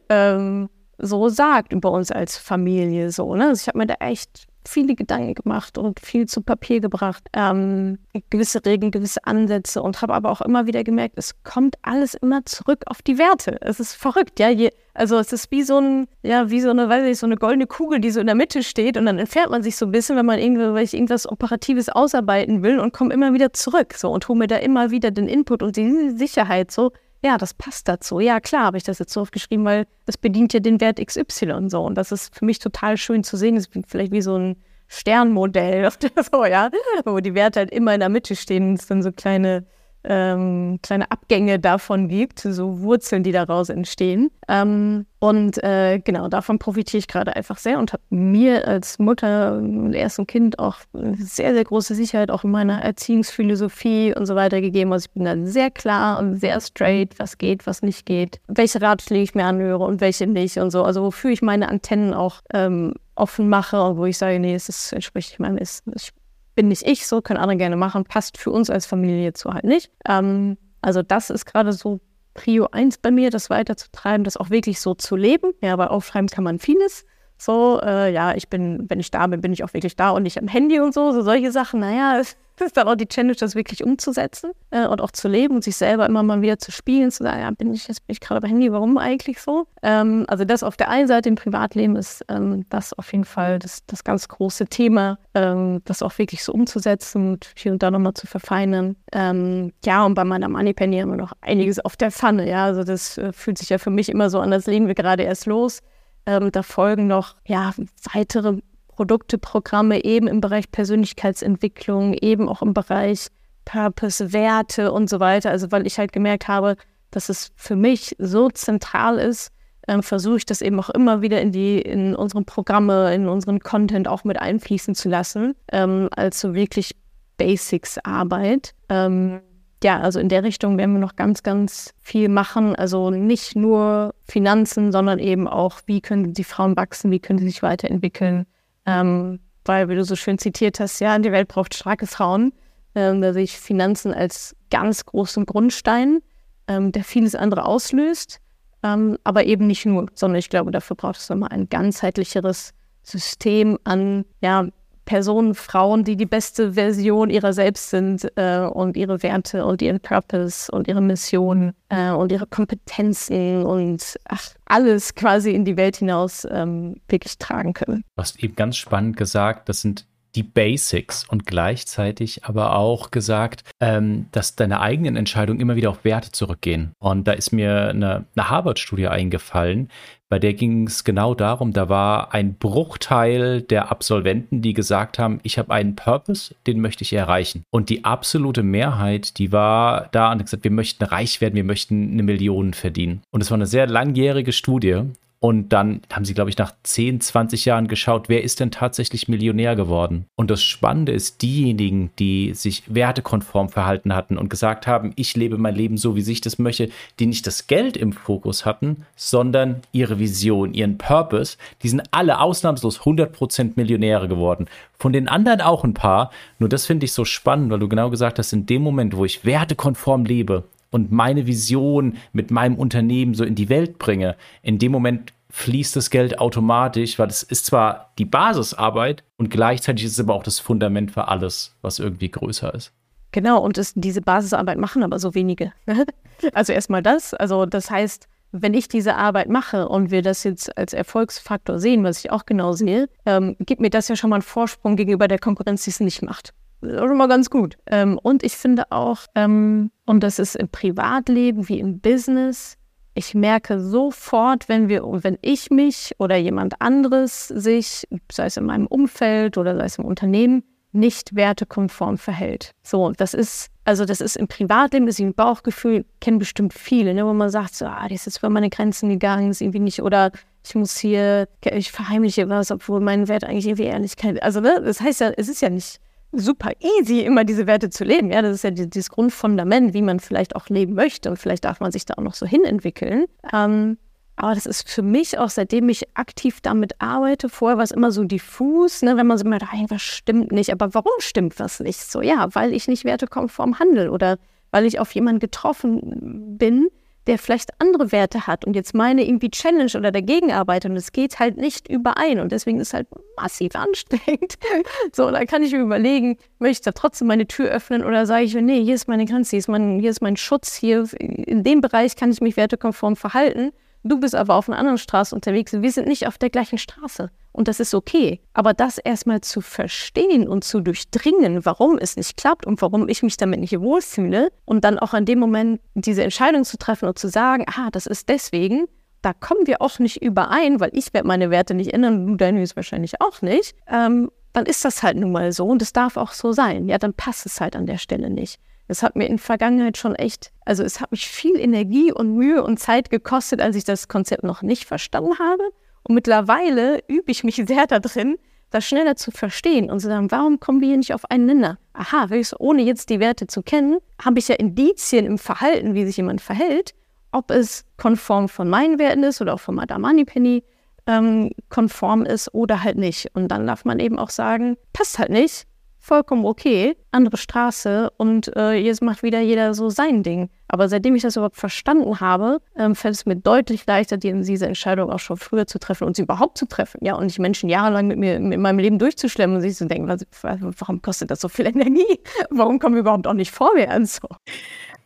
ähm, so sagt über uns als Familie. So, ne? Also ich habe mir da echt viele Gedanken gemacht und viel zu Papier gebracht, ähm, gewisse Regeln, gewisse Ansätze und habe aber auch immer wieder gemerkt, es kommt alles immer zurück auf die Werte. Es ist verrückt, ja. Je, also es ist wie so ein, ja, wie so eine, weiß ich, so eine goldene Kugel, die so in der Mitte steht und dann entfernt man sich so ein bisschen, wenn man irgendwie, irgendwas Operatives ausarbeiten will und kommt immer wieder zurück so und hole mir da immer wieder den Input und die Sicherheit so ja, das passt dazu. Ja, klar, habe ich das jetzt so aufgeschrieben, weil das bedient ja den Wert XY so. Und das ist für mich total schön zu sehen. Das ist vielleicht wie so ein Sternmodell, [laughs] so, ja, wo die Werte halt immer in der Mitte stehen und es dann so kleine ähm, kleine Abgänge davon gibt, so Wurzeln, die daraus entstehen. Ähm, und äh, genau, davon profitiere ich gerade einfach sehr und habe mir als Mutter und erstem Kind auch sehr, sehr große Sicherheit auch in meiner Erziehungsphilosophie und so weiter gegeben. Also ich bin da sehr klar und sehr straight, was geht, was nicht geht, welche Ratschläge ich mir anhöre und welche nicht und so. Also wofür ich meine Antennen auch ähm, offen mache und wo ich sage, nee, es entspricht meinem ist. Ich bin nicht ich, so können andere gerne machen, passt für uns als Familie so halt nicht. Ähm, also das ist gerade so Prio 1 bei mir, das weiterzutreiben, das auch wirklich so zu leben. Ja, aber aufschreiben kann man vieles. So, äh, ja, ich bin, wenn ich da bin, bin ich auch wirklich da und nicht am Handy und so, so solche Sachen. Naja, das ist dann auch die Challenge, das wirklich umzusetzen äh, und auch zu leben und sich selber immer mal wieder zu spielen, zu sagen, ja, bin ich jetzt bin ich gerade beim Handy, warum eigentlich so? Ähm, also das auf der einen Seite im Privatleben ist ähm, das auf jeden Fall das, das ganz große Thema, ähm, das auch wirklich so umzusetzen und hier und da nochmal zu verfeinern. Ähm, ja, und bei meiner Moneypenny haben wir noch einiges auf der Pfanne, ja, also das äh, fühlt sich ja für mich immer so an, als legen wir gerade erst los. Ähm, da folgen noch ja, weitere Produkte, Programme eben im Bereich Persönlichkeitsentwicklung, eben auch im Bereich Purpose, Werte und so weiter. Also weil ich halt gemerkt habe, dass es für mich so zentral ist, ähm, versuche ich das eben auch immer wieder in die, in unsere Programme, in unseren Content auch mit einfließen zu lassen, ähm, als so wirklich Basics-Arbeit. Ähm, ja, also in der Richtung werden wir noch ganz, ganz viel machen. Also nicht nur Finanzen, sondern eben auch, wie können die Frauen wachsen, wie können sie sich weiterentwickeln, ähm, weil, wie du so schön zitiert hast, ja, die Welt braucht starke Frauen. Ähm, da sehe ich Finanzen als ganz großen Grundstein, ähm, der vieles andere auslöst, ähm, aber eben nicht nur, sondern ich glaube, dafür braucht es nochmal ein ganzheitlicheres System an ja, Personen, Frauen, die die beste Version ihrer selbst sind äh, und ihre Werte und ihren Purpose und ihre Mission äh, und ihre Kompetenzen und ach, alles quasi in die Welt hinaus ähm, wirklich tragen können. Du hast eben ganz spannend gesagt, das sind die Basics und gleichzeitig aber auch gesagt, ähm, dass deine eigenen Entscheidungen immer wieder auf Werte zurückgehen. Und da ist mir eine, eine Harvard-Studie eingefallen, bei der ging es genau darum, da war ein Bruchteil der Absolventen, die gesagt haben, ich habe einen Purpose, den möchte ich erreichen. Und die absolute Mehrheit, die war da und hat gesagt, wir möchten reich werden, wir möchten eine Million verdienen. Und es war eine sehr langjährige Studie. Und dann haben sie, glaube ich, nach 10, 20 Jahren geschaut, wer ist denn tatsächlich Millionär geworden? Und das Spannende ist, diejenigen, die sich wertekonform verhalten hatten und gesagt haben, ich lebe mein Leben so, wie ich das möchte, die nicht das Geld im Fokus hatten, sondern ihre Vision, ihren Purpose, die sind alle ausnahmslos 100% Millionäre geworden. Von den anderen auch ein paar. Nur das finde ich so spannend, weil du genau gesagt hast, in dem Moment, wo ich wertekonform lebe, und meine Vision mit meinem Unternehmen so in die Welt bringe, in dem Moment fließt das Geld automatisch, weil es ist zwar die Basisarbeit und gleichzeitig ist es aber auch das Fundament für alles, was irgendwie größer ist. Genau, und das, diese Basisarbeit machen aber so wenige. [laughs] also erstmal das. Also das heißt, wenn ich diese Arbeit mache und wir das jetzt als Erfolgsfaktor sehen, was ich auch genau sehe, ähm, gibt mir das ja schon mal einen Vorsprung gegenüber der Konkurrenz, die es nicht macht. Das ist auch schon mal ganz gut. Ähm, und ich finde auch, ähm, und das ist im Privatleben wie im Business, ich merke sofort, wenn wir, wenn ich mich oder jemand anderes sich, sei es in meinem Umfeld oder sei es im Unternehmen, nicht wertekonform verhält. So, das ist, also das ist im Privatleben, das ist ein Bauchgefühl, kennen bestimmt viele, ne, wo man sagt, so, ah, das ist jetzt über meine Grenzen gegangen, ist irgendwie nicht, oder ich muss hier, ich verheimliche was, obwohl mein Wert eigentlich irgendwie Ehrlichkeit, also ne, das heißt ja, es ist ja nicht super easy, immer diese Werte zu leben. Ja, das ist ja dieses Grundfundament, wie man vielleicht auch leben möchte. Und vielleicht darf man sich da auch noch so hinentwickeln. Ähm, aber das ist für mich auch, seitdem ich aktiv damit arbeite, vorher war es immer so diffus, ne, wenn man so immer da, was stimmt nicht. Aber warum stimmt was nicht so? Ja, weil ich nicht wertekonform handle oder weil ich auf jemanden getroffen bin, der vielleicht andere Werte hat und jetzt meine irgendwie Challenge oder dagegen arbeitet und es geht halt nicht überein und deswegen ist es halt massiv anstrengend. [laughs] so, da kann ich mir überlegen, möchte ich da trotzdem meine Tür öffnen oder sage ich, nee, hier ist meine Grenze, hier ist mein, hier ist mein Schutz, hier in dem Bereich kann ich mich wertekonform verhalten Du bist aber auf einer anderen Straße unterwegs und wir sind nicht auf der gleichen Straße. Und das ist okay. Aber das erstmal zu verstehen und zu durchdringen, warum es nicht klappt und warum ich mich damit nicht wohlfühle und dann auch an dem Moment diese Entscheidung zu treffen und zu sagen, ah, das ist deswegen, da kommen wir auch nicht überein, weil ich werde meine Werte nicht ändern und du deine wahrscheinlich auch nicht. Ähm, dann ist das halt nun mal so und es darf auch so sein. Ja, dann passt es halt an der Stelle nicht. Es hat mir in der Vergangenheit schon echt, also es hat mich viel Energie und Mühe und Zeit gekostet, als ich das Konzept noch nicht verstanden habe. Und mittlerweile übe ich mich [laughs] sehr darin, das schneller zu verstehen und zu sagen, warum kommen wir hier nicht auf einen Nenner? Aha, ohne jetzt die Werte zu kennen, habe ich ja Indizien im Verhalten, wie sich jemand verhält, ob es konform von meinen Werten ist oder auch von Madame Moneypenny ähm, konform ist oder halt nicht. Und dann darf man eben auch sagen, passt halt nicht, vollkommen okay, andere Straße und äh, jetzt macht wieder jeder so sein Ding. Aber seitdem ich das überhaupt verstanden habe, ähm, fällt es mir deutlich leichter, diese Entscheidung auch schon früher zu treffen und sie überhaupt zu treffen. Ja, und nicht Menschen jahrelang mit mir in meinem Leben durchzuschlemmen und sich zu denken, was, warum kostet das so viel Energie? [laughs] Warum kommen wir überhaupt auch nicht vorwärts? So.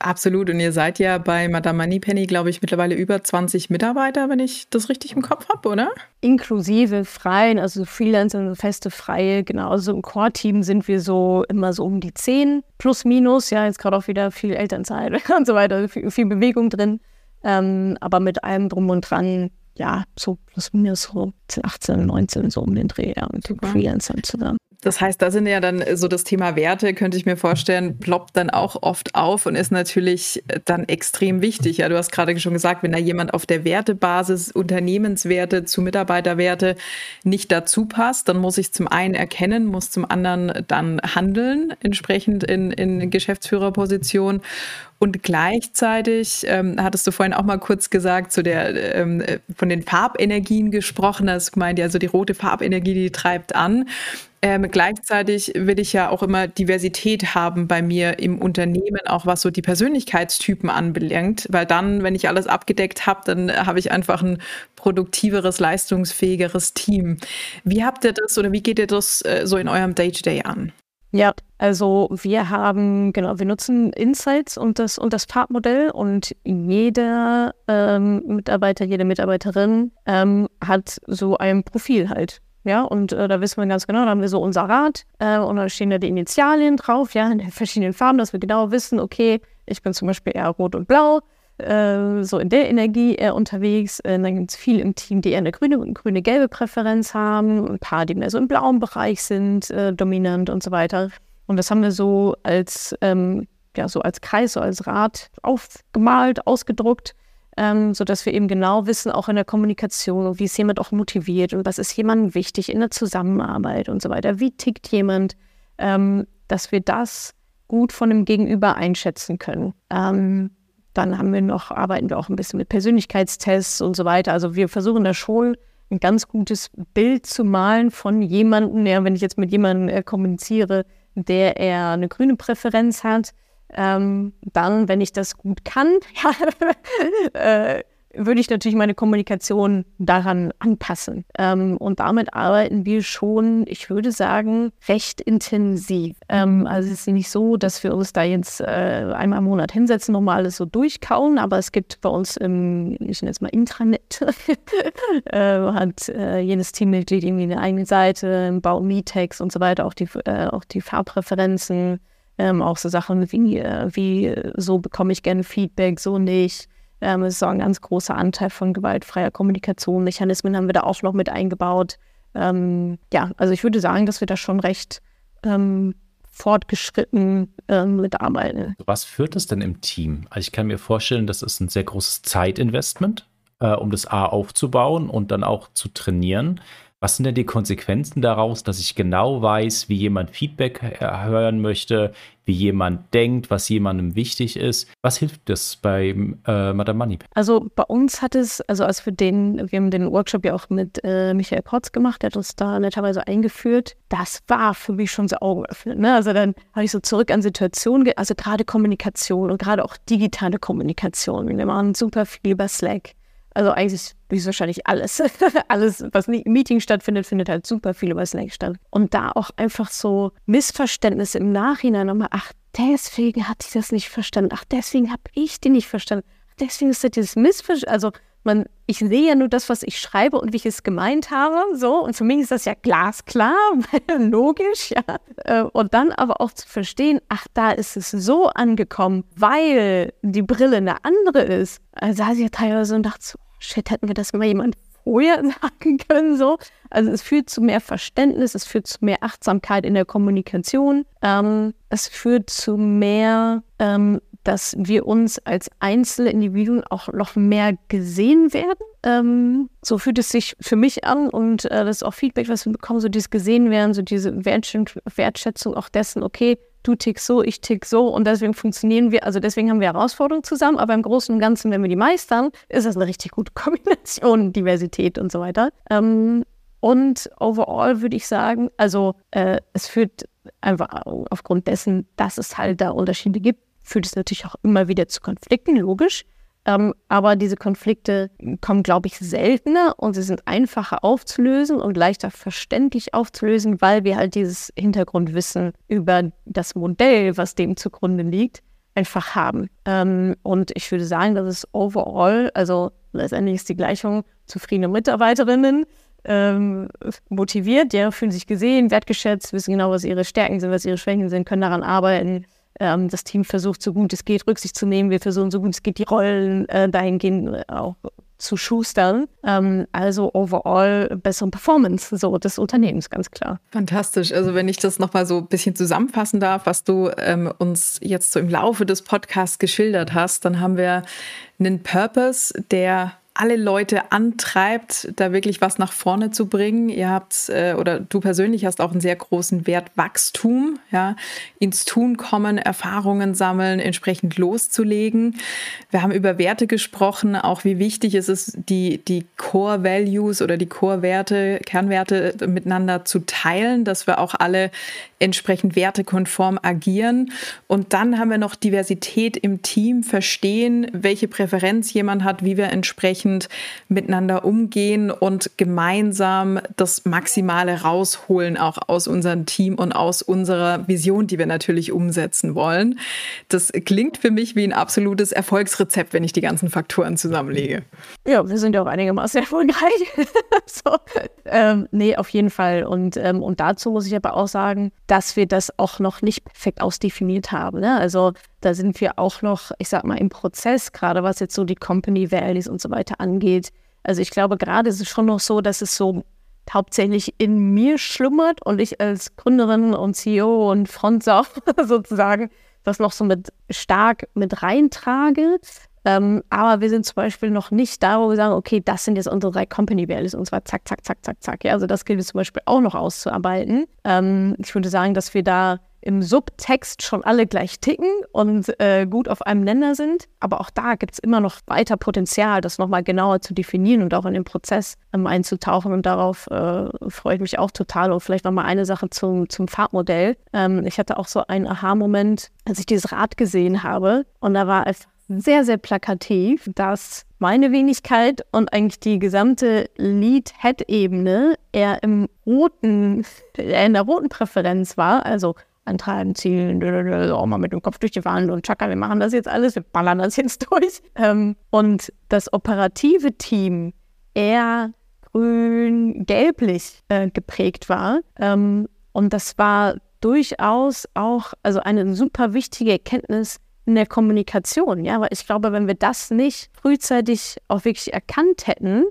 Absolut. Und ihr seid ja bei Madame Moneypenny, glaube ich, mittlerweile über 20 Mitarbeiter, wenn ich das richtig im Kopf habe, oder? Inklusive Freien, also Freelancer, feste Freie. Genau, also im Core-Team sind wir so immer so um die 10 plus minus. Ja, jetzt gerade auch wieder viel Elternzeit [laughs] und so weiter, viel, viel Bewegung drin. Ähm, aber mit allem drum und dran, ja, so plus minus so 18, 19, so um den Dreh, ja, mit Freelancern zusammen. Das heißt, da sind ja dann so das Thema Werte, könnte ich mir vorstellen, ploppt dann auch oft auf und ist natürlich dann extrem wichtig. Ja, du hast gerade schon gesagt, wenn da jemand auf der Wertebasis Unternehmenswerte zu Mitarbeiterwerte nicht dazu passt, dann muss ich zum einen erkennen, muss zum anderen dann handeln, entsprechend in, in Geschäftsführerposition. Und gleichzeitig ähm, hattest du vorhin auch mal kurz gesagt, zu der ähm, von den Farbenergien gesprochen, hast gemeint, ja, so die rote Farbenergie, die treibt an. Ähm, gleichzeitig will ich ja auch immer Diversität haben bei mir im Unternehmen, auch was so die Persönlichkeitstypen anbelangt, weil dann, wenn ich alles abgedeckt habe, dann habe ich einfach ein produktiveres, leistungsfähigeres Team. Wie habt ihr das oder wie geht ihr das äh, so in eurem Day-to-Day -Day an? Ja, also wir haben, genau, wir nutzen Insights und das, und das Farbmodell und jeder ähm, Mitarbeiter, jede Mitarbeiterin ähm, hat so ein Profil halt. Ja, und äh, da wissen wir ganz genau, da haben wir so unser Rad äh, und da stehen da die Initialien drauf, ja, in den verschiedenen Farben, dass wir genau wissen, okay, ich bin zum Beispiel eher rot und blau, äh, so in der Energie eher unterwegs. Äh, dann gibt es viele im Team, die eher eine grüne und grüne gelbe Präferenz haben, ein paar, die mehr so im blauen Bereich sind, äh, dominant und so weiter. Und das haben wir so als, ähm, ja, so als Kreis, so als Rad aufgemalt, ausgedruckt ähm, sodass wir eben genau wissen, auch in der Kommunikation, wie ist jemand auch motiviert und was ist jemandem wichtig in der Zusammenarbeit und so weiter. Wie tickt jemand, ähm, dass wir das gut von dem Gegenüber einschätzen können. Ähm, dann haben wir noch, arbeiten wir auch ein bisschen mit Persönlichkeitstests und so weiter. Also wir versuchen da schon ein ganz gutes Bild zu malen von jemandem, ja, wenn ich jetzt mit jemandem äh, kommuniziere, der eher eine grüne Präferenz hat, ähm, dann, wenn ich das gut kann, [laughs] äh, würde ich natürlich meine Kommunikation daran anpassen. Ähm, und damit arbeiten wir schon, ich würde sagen, recht intensiv. Ähm, also es ist nicht so, dass wir uns da jetzt äh, einmal im Monat hinsetzen, nochmal alles so durchkauen, aber es gibt bei uns im, ich nenne es mal Intranet, [laughs] äh, hat äh, jedes Teammitglied irgendwie eine eigene Seite, im Bau Metex und so weiter, auch die, äh, auch die Farbpräferenzen ähm, auch so Sachen wie, äh, wie so bekomme ich gerne Feedback, so nicht. Ähm, es ist auch ein ganz großer Anteil von gewaltfreier Kommunikation. Mechanismen haben wir da auch noch mit eingebaut. Ähm, ja, also ich würde sagen, dass wir da schon recht ähm, fortgeschritten ähm, mitarbeiten. Was führt es denn im Team? Also ich kann mir vorstellen, das ist ein sehr großes Zeitinvestment, äh, um das A aufzubauen und dann auch zu trainieren. Was sind denn die Konsequenzen daraus, dass ich genau weiß, wie jemand Feedback hören möchte, wie jemand denkt, was jemandem wichtig ist? Was hilft das bei äh, Madame Money? Also bei uns hat es, also als wir den, wir haben den Workshop ja auch mit äh, Michael Potts gemacht, der hat uns da netterweise eingeführt. Das war für mich schon so augenöffnend. Ne? Also dann habe ich so zurück an Situationen, also gerade Kommunikation und gerade auch digitale Kommunikation. Wir machen super viel über Slack. Also eigentlich ist wahrscheinlich alles. [laughs] alles, was im Meeting stattfindet, findet halt super viel über Slack statt. Und da auch einfach so Missverständnisse im Nachhinein nochmal, ach, deswegen hat ich das nicht verstanden. Ach, deswegen habe ich die nicht verstanden. Deswegen ist das dieses Missverständnis. Also man, ich sehe ja nur das, was ich schreibe und wie ich es gemeint habe, so. Und für mich ist das ja glasklar, [laughs] logisch, ja. Äh, und dann aber auch zu verstehen, ach, da ist es so angekommen, weil die Brille eine andere ist. Also saß ich ja teilweise und dachte so, shit, hätten wir das mal jemand vorher [laughs] sagen können, so. Also es führt zu mehr Verständnis, es führt zu mehr Achtsamkeit in der Kommunikation, ähm, es führt zu mehr ähm, dass wir uns als einzelne Individuen auch noch mehr gesehen werden. Ähm, so fühlt es sich für mich an und äh, das ist auch Feedback, was wir bekommen, so dieses gesehen werden, so diese Wertschätzung auch dessen, okay, du tickst so, ich tick so und deswegen funktionieren wir, also deswegen haben wir Herausforderungen zusammen, aber im Großen und Ganzen, wenn wir die meistern, ist das eine richtig gute [laughs] Kombination, Diversität und so weiter. Ähm, und overall würde ich sagen, also äh, es führt einfach aufgrund dessen, dass es halt da Unterschiede gibt, führt es natürlich auch immer wieder zu Konflikten, logisch. Ähm, aber diese Konflikte kommen, glaube ich, seltener und sie sind einfacher aufzulösen und leichter verständlich aufzulösen, weil wir halt dieses Hintergrundwissen über das Modell, was dem zugrunde liegt, einfach haben. Ähm, und ich würde sagen, dass es overall, also letztendlich ist die Gleichung zufriedene Mitarbeiterinnen, ähm, motiviert, ja, fühlen sich gesehen, wertgeschätzt, wissen genau, was ihre Stärken sind, was ihre Schwächen sind, können daran arbeiten ähm, das Team versucht, so gut es geht, Rücksicht zu nehmen. Wir versuchen, so gut es geht, die Rollen äh, dahingehend äh, auch zu schustern. Ähm, also overall bessere Performance so des Unternehmens, ganz klar. Fantastisch. Also wenn ich das nochmal so ein bisschen zusammenfassen darf, was du ähm, uns jetzt so im Laufe des Podcasts geschildert hast, dann haben wir einen Purpose, der alle Leute antreibt, da wirklich was nach vorne zu bringen. Ihr habt äh, oder du persönlich hast auch einen sehr großen Wert Wachstum, ja, ins Tun kommen, Erfahrungen sammeln, entsprechend loszulegen. Wir haben über Werte gesprochen, auch wie wichtig es ist, die die Core Values oder die Core Werte, Kernwerte miteinander zu teilen, dass wir auch alle entsprechend wertekonform agieren. Und dann haben wir noch Diversität im Team, verstehen, welche Präferenz jemand hat, wie wir entsprechend miteinander umgehen und gemeinsam das Maximale rausholen, auch aus unserem Team und aus unserer Vision, die wir natürlich umsetzen wollen. Das klingt für mich wie ein absolutes Erfolgsrezept, wenn ich die ganzen Faktoren zusammenlege. Ja, wir sind ja auch einigermaßen erfolgreich. [laughs] so, ähm, nee, auf jeden Fall. Und, ähm, und dazu muss ich aber auch sagen, dass wir das auch noch nicht perfekt ausdefiniert haben. Ne? Also da sind wir auch noch, ich sag mal, im Prozess, gerade was jetzt so die Company Values und so weiter angeht. Also ich glaube, gerade ist es schon noch so, dass es so hauptsächlich in mir schlummert und ich als Gründerin und CEO und Frontsau [laughs] sozusagen das noch so mit stark mit reintrage. Ähm, aber wir sind zum Beispiel noch nicht da, wo wir sagen, okay, das sind jetzt unsere drei Company Values und zwar zack, zack, zack, zack, zack. Ja, also das gilt zum Beispiel auch noch auszuarbeiten. Ähm, ich würde sagen, dass wir da im Subtext schon alle gleich ticken und äh, gut auf einem Nenner sind. Aber auch da gibt es immer noch weiter Potenzial, das nochmal genauer zu definieren und auch in den Prozess ähm, einzutauchen. Und darauf äh, freue ich mich auch total. Und vielleicht nochmal eine Sache zum, zum Farbmodell. Ähm, ich hatte auch so einen Aha-Moment, als ich dieses Rad gesehen habe. Und da war einfach sehr, sehr plakativ, dass meine Wenigkeit und eigentlich die gesamte Lead-Head-Ebene eher im roten, eher in der roten Präferenz war, also antreiben, zielen, auch mal mit dem Kopf durch die Wand und tschakka, wir machen das jetzt alles, wir ballern das jetzt [laughs] durch. Ähm, und das operative Team eher grün-gelblich äh, geprägt war. Ähm, und das war durchaus auch also eine super wichtige Erkenntnis in der Kommunikation, ja, weil ich glaube, wenn wir das nicht frühzeitig auch wirklich erkannt hätten,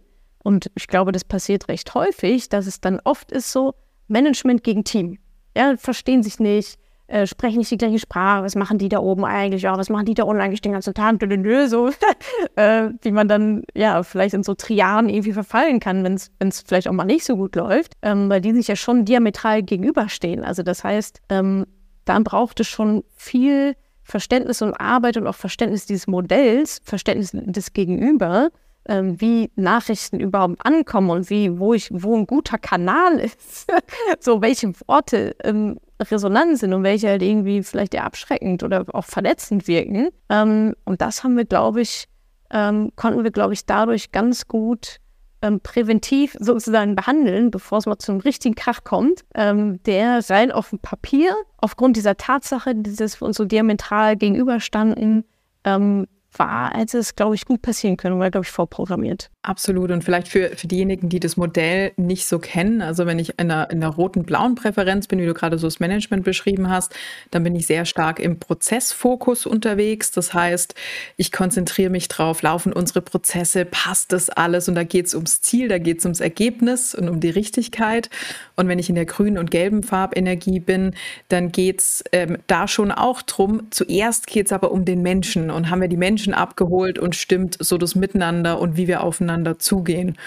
und ich glaube, das passiert recht häufig, dass es dann oft ist so Management gegen Team. ja, verstehen sich nicht, äh, sprechen nicht die gleiche Sprache, was machen die da oben eigentlich, ja, was machen die da unten eigentlich den ganzen Tag, so, [laughs] äh, wie man dann ja vielleicht in so Triaden irgendwie verfallen kann, wenn es vielleicht auch mal nicht so gut läuft, ähm, weil die sich ja schon diametral gegenüberstehen. Also das heißt, ähm, dann braucht es schon viel Verständnis und Arbeit und auch Verständnis dieses Modells, Verständnis des Gegenüber, ähm, wie Nachrichten überhaupt ankommen und wie, wo ich, wo ein guter Kanal ist, [laughs] so welche Worte ähm, resonant sind und welche halt irgendwie vielleicht eher abschreckend oder auch verletzend wirken. Ähm, und das haben wir, glaube ich, ähm, konnten wir, glaube ich, dadurch ganz gut ähm, präventiv sozusagen behandeln, bevor es mal zum richtigen Krach kommt, ähm, der rein auf dem Papier aufgrund dieser Tatsache, dass wir uns so diametral gegenüberstanden, ähm, war, hätte es, glaube ich, gut passieren können, weil, glaube ich, vorprogrammiert. Absolut. Und vielleicht für, für diejenigen, die das Modell nicht so kennen, also wenn ich in der, in der roten-blauen Präferenz bin, wie du gerade so das Management beschrieben hast, dann bin ich sehr stark im Prozessfokus unterwegs. Das heißt, ich konzentriere mich drauf, laufen unsere Prozesse, passt das alles? Und da geht es ums Ziel, da geht es ums Ergebnis und um die Richtigkeit. Und wenn ich in der grünen und gelben Farbenergie bin, dann geht es ähm, da schon auch drum. Zuerst geht es aber um den Menschen und haben wir die Menschen abgeholt und stimmt so das Miteinander und wie wir aufeinander aufeinander zugehen.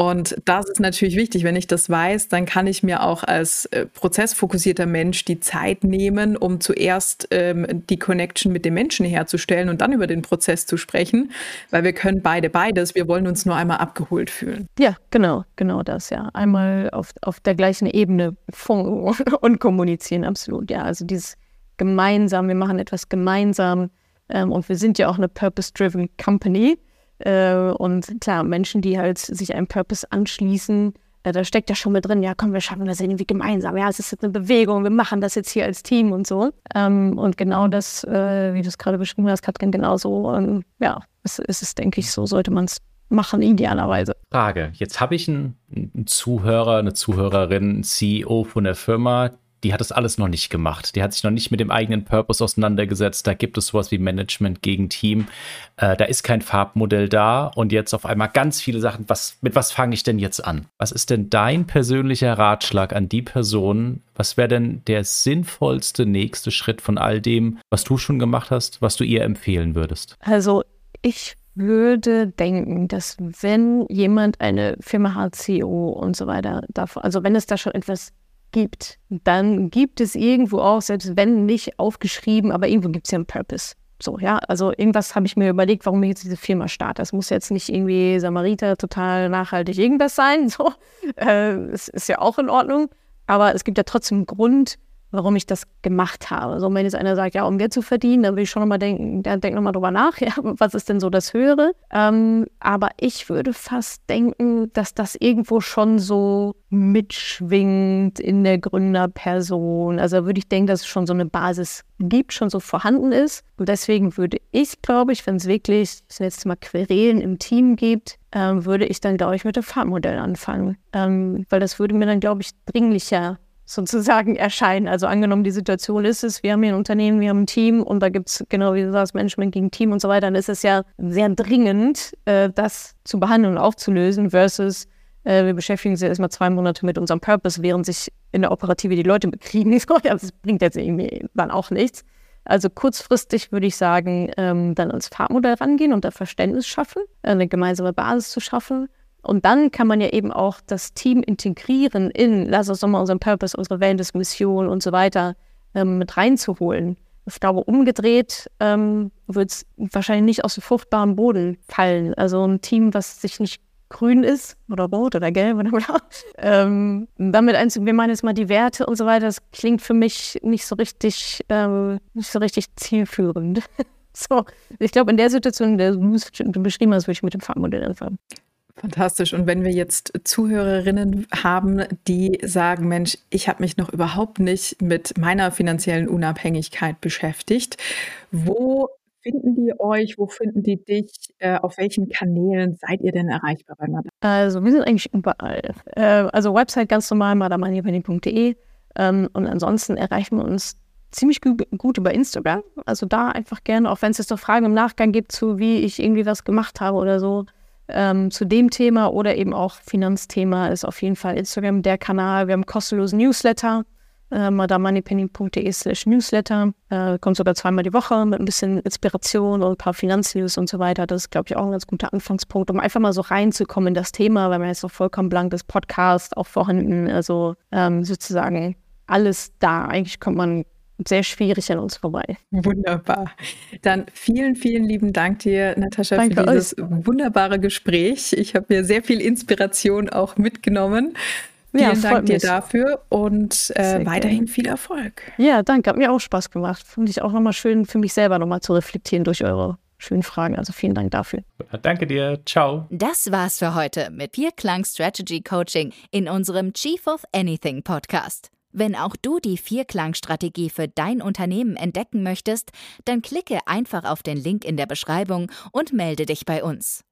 Und das ist natürlich wichtig. Wenn ich das weiß, dann kann ich mir auch als äh, prozessfokussierter Mensch die Zeit nehmen, um zuerst ähm, die Connection mit dem Menschen herzustellen und dann über den Prozess zu sprechen, weil wir können beide beides. Wir wollen uns nur einmal abgeholt fühlen. Ja, genau, genau das, ja. Einmal auf, auf der gleichen Ebene [laughs] und kommunizieren, absolut. Ja, also dieses gemeinsam, wir machen etwas gemeinsam ähm, und wir sind ja auch eine Purpose-Driven Company. Äh, und klar, Menschen, die halt sich einem Purpose anschließen, äh, da steckt ja schon mit drin, ja komm, wir schaffen das irgendwie gemeinsam. Ja, es ist jetzt eine Bewegung, wir machen das jetzt hier als Team und so. Ähm, und genau das, äh, wie du es gerade beschrieben hast, Katrin, genauso, ähm, ja, es ist es, denke ich, so sollte man es machen, idealerweise. Frage, jetzt habe ich einen, einen Zuhörer, eine Zuhörerin, einen CEO von der Firma, die hat das alles noch nicht gemacht. Die hat sich noch nicht mit dem eigenen Purpose auseinandergesetzt. Da gibt es sowas wie Management gegen Team. Äh, da ist kein Farbmodell da und jetzt auf einmal ganz viele Sachen. Was, mit was fange ich denn jetzt an? Was ist denn dein persönlicher Ratschlag an die Person? Was wäre denn der sinnvollste nächste Schritt von all dem, was du schon gemacht hast, was du ihr empfehlen würdest? Also ich würde denken, dass wenn jemand eine Firma hat, CEO und so weiter, also wenn es da schon etwas gibt, dann gibt es irgendwo auch, selbst wenn nicht aufgeschrieben, aber irgendwo gibt es ja einen Purpose. So, ja, also irgendwas habe ich mir überlegt, warum ich jetzt diese Firma starte. Das muss jetzt nicht irgendwie Samariter total nachhaltig irgendwas sein. [laughs] So, äh, es ist ja auch in Ordnung. Aber es gibt ja trotzdem einen Grund, warum ich das gemacht habe. So, wenn jetzt einer sagt, ja, um Geld zu verdienen, dann will ich schon nochmal denken, der denkt nochmal drüber nach, [laughs] ja, was ist denn so das Höhere? Ähm, aber ich würde fast denken, dass das irgendwo schon so mitschwingt in der Gründerperson. Also würde ich denken, dass es schon so eine Basis gibt, schon so vorhanden ist. Und deswegen würde ich, glaube ich, wenn es wirklich, jetzt mal Querelen im Team gibt, ähm, würde ich dann, glaube ich, mit dem Fahrmodell anfangen. Ähm, weil das würde mir dann, glaube ich, dringlicher sozusagen erscheinen. Also angenommen, die Situation ist es, wir haben hier ein Unternehmen, wir haben ein Team und da gibt es, genau wie du sagst, Management gegen Team und so weiter, dann ist es ja sehr dringend, äh, das zu behandeln und aufzulösen, versus äh, wir beschäftigen uns ja erstmal zwei Monate mit unserem Purpose, während sich in der Operative die Leute bekriegen. [laughs] das bringt jetzt irgendwie dann auch nichts. Also kurzfristig würde ich sagen, ähm, dann als Fahrmodell rangehen und da Verständnis schaffen, eine gemeinsame Basis zu schaffen und dann kann man ja eben auch das Team integrieren in, lass uns doch mal unseren Purpose, unsere Wellness-Mission und so weiter ähm, mit reinzuholen. Ich glaube, umgedreht ähm, wird es wahrscheinlich nicht aus dem fruchtbaren Boden fallen. Also ein Team, was sich nicht grün ist oder rot oder gelb oder blau. [laughs] Ähm, damit einzug, wir meinen jetzt mal die Werte und so weiter, das klingt für mich nicht so richtig, ähm, nicht so richtig zielführend. [laughs] so, ich glaube, in der Situation, in der du beschrieben hast, würde ich mit dem Farbmodell anfangen. Fantastisch. Und wenn wir jetzt Zuhörerinnen haben, die sagen, Mensch, ich habe mich noch überhaupt nicht mit meiner finanziellen Unabhängigkeit beschäftigt, wo finden die euch? Wo finden die dich? Äh, auf welchen Kanälen seid ihr denn erreichbar bei Madame? Also wir sind eigentlich überall. Äh, also Website ganz normal, madamanjepenny.de ähm, und ansonsten erreichen wir uns ziemlich gut, über Instagram. Also da einfach gerne, auch wenn es jetzt noch Fragen im Nachgang gibt zu, wie ich irgendwie was gemacht habe oder so, ähm, zu dem Thema oder eben auch Finanzthema ist auf jeden Fall Instagram der Kanal. Wir haben kostenlosen Newsletter, äh, madamoneypenny.de slash newsletter. Äh, kommt sogar zweimal die Woche mit ein bisschen Inspiration und ein paar Finanznews und so weiter. Das ist, glaube ich, auch ein ganz guter Anfangspunkt, um einfach mal so reinzukommen in das Thema, weil man jetzt noch vollkommen blank das Podcast auch vorhanden, also ähm, sozusagen alles da. Eigentlich kommt man sehr schwierig an uns vorbei. Wunderbar. Dann vielen, vielen lieben Dank dir, Natascha, Danke für dieses euch. wunderbare Gespräch. Ich habe mir sehr viel Inspiration auch mitgenommen. Vielen ja, Dank dir mich. dafür und äh, weiterhin gerne. viel Erfolg. Ja, danke. Hat mir auch Spaß gemacht. Finde ich auch nochmal schön für mich selber nochmal zu reflektieren durch eure schönen Fragen. Also vielen Dank dafür. Danke dir. Ciao. Das war's für heute mit Vierklang Strategy Coaching in unserem Chief of Anything Podcast. Wenn auch du die Vierklang-Strategie für dein Unternehmen entdecken möchtest, dann klicke einfach auf den Link in der Beschreibung und melde dich bei uns.